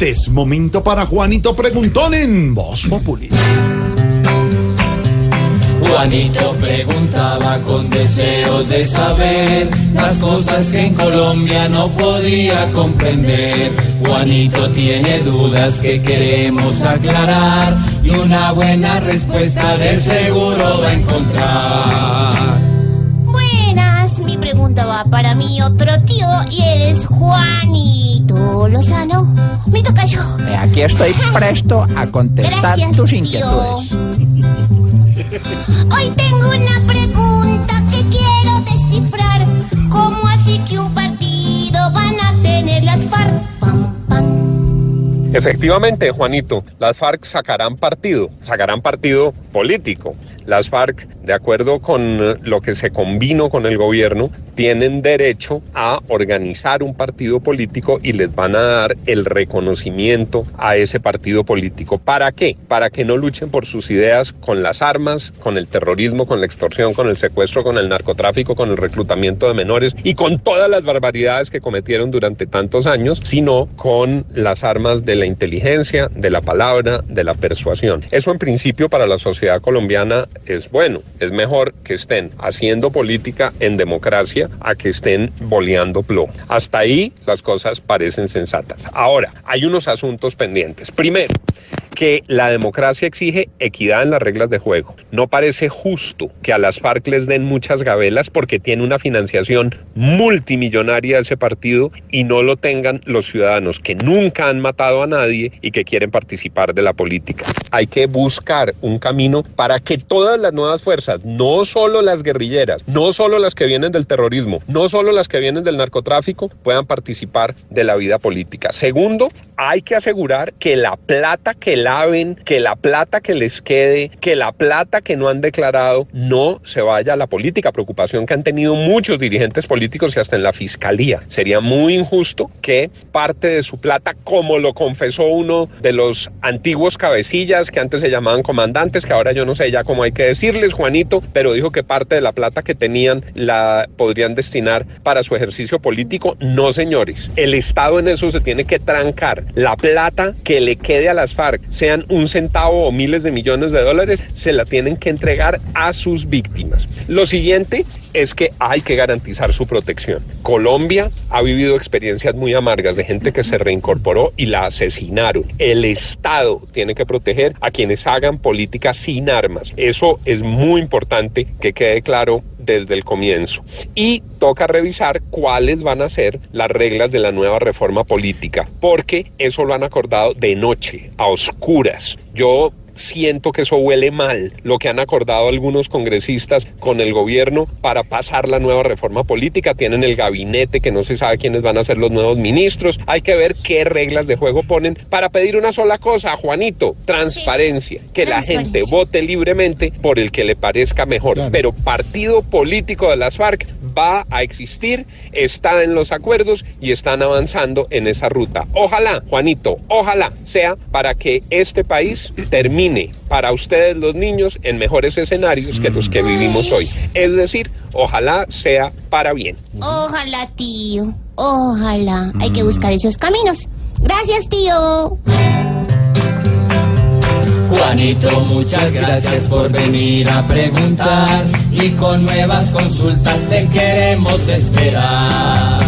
Es momento para Juanito Preguntón en Voz Populi. Juanito preguntaba con deseos de saber las cosas que en Colombia no podía comprender. Juanito tiene dudas que queremos aclarar y una buena respuesta de seguro va a encontrar. Para mi otro tío y él es Juanito Lozano. Mi tocayo. Aquí estoy presto a contestar Gracias, tus tío. inquietudes. Hoy tengo una pregunta Efectivamente, Juanito, las FARC sacarán partido, sacarán partido político. Las FARC, de acuerdo con lo que se combinó con el gobierno, tienen derecho a organizar un partido político y les van a dar el reconocimiento a ese partido político. ¿Para qué? Para que no luchen por sus ideas con las armas, con el terrorismo, con la extorsión, con el secuestro, con el narcotráfico, con el reclutamiento de menores y con todas las barbaridades que cometieron durante tantos años, sino con las armas de la inteligencia, de la palabra, de la persuasión. Eso en principio para la sociedad colombiana es bueno, es mejor que estén haciendo política en democracia a que estén boleando plomo. Hasta ahí las cosas parecen sensatas. Ahora, hay unos asuntos pendientes. Primero, que la democracia exige equidad en las reglas de juego. No parece justo que a las FARC les den muchas gabelas porque tiene una financiación multimillonaria ese partido y no lo tengan los ciudadanos que nunca han matado a nadie y que quieren participar de la política. Hay que buscar un camino para que todas las nuevas fuerzas, no solo las guerrilleras, no solo las que vienen del terrorismo, no solo las que vienen del narcotráfico, puedan participar de la vida política. Segundo, hay que asegurar que la plata que laven, que la plata que les quede, que la plata que no han declarado no se vaya a la política, preocupación que han tenido muchos dirigentes políticos y hasta en la fiscalía. Sería muy injusto que parte de su plata, como lo confesó uno de los antiguos cabecillas que antes se llamaban comandantes, que ahora yo no sé ya cómo hay que decirles, Juanito, pero dijo que parte de la plata que tenían la podrían destinar para su ejercicio político. No, señores, el Estado en eso se tiene que trancar. La plata que le quede a las FARC, sean un centavo o miles de millones de dólares, se la tienen que entregar a sus víctimas. Lo siguiente es que hay que garantizar su protección. Colombia ha vivido experiencias muy amargas de gente que se reincorporó y la asesinaron. El Estado tiene que proteger a quienes hagan política sin armas. Eso es muy importante que quede claro desde el comienzo. Y toca revisar cuáles van a ser las reglas de la nueva reforma política, porque eso lo han acordado de noche, a oscuras. Yo siento que eso huele mal, lo que han acordado algunos congresistas con el gobierno para pasar la nueva reforma política. Tienen el gabinete que no se sabe quiénes van a ser los nuevos ministros. Hay que ver qué reglas de juego ponen para pedir una sola cosa, Juanito, transparencia, que la gente vote libremente por el que le parezca mejor. Claro. Pero partido político de las FARC va a existir, está en los acuerdos y están avanzando en esa ruta. Ojalá, Juanito, ojalá sea para que este país termine para ustedes los niños en mejores escenarios que los que vivimos hoy. Es decir, ojalá sea para bien. Ojalá, tío. Ojalá. Hay que buscar esos caminos. Gracias, tío. Juanito, muchas gracias por venir a preguntar y con nuevas consultas te queremos esperar.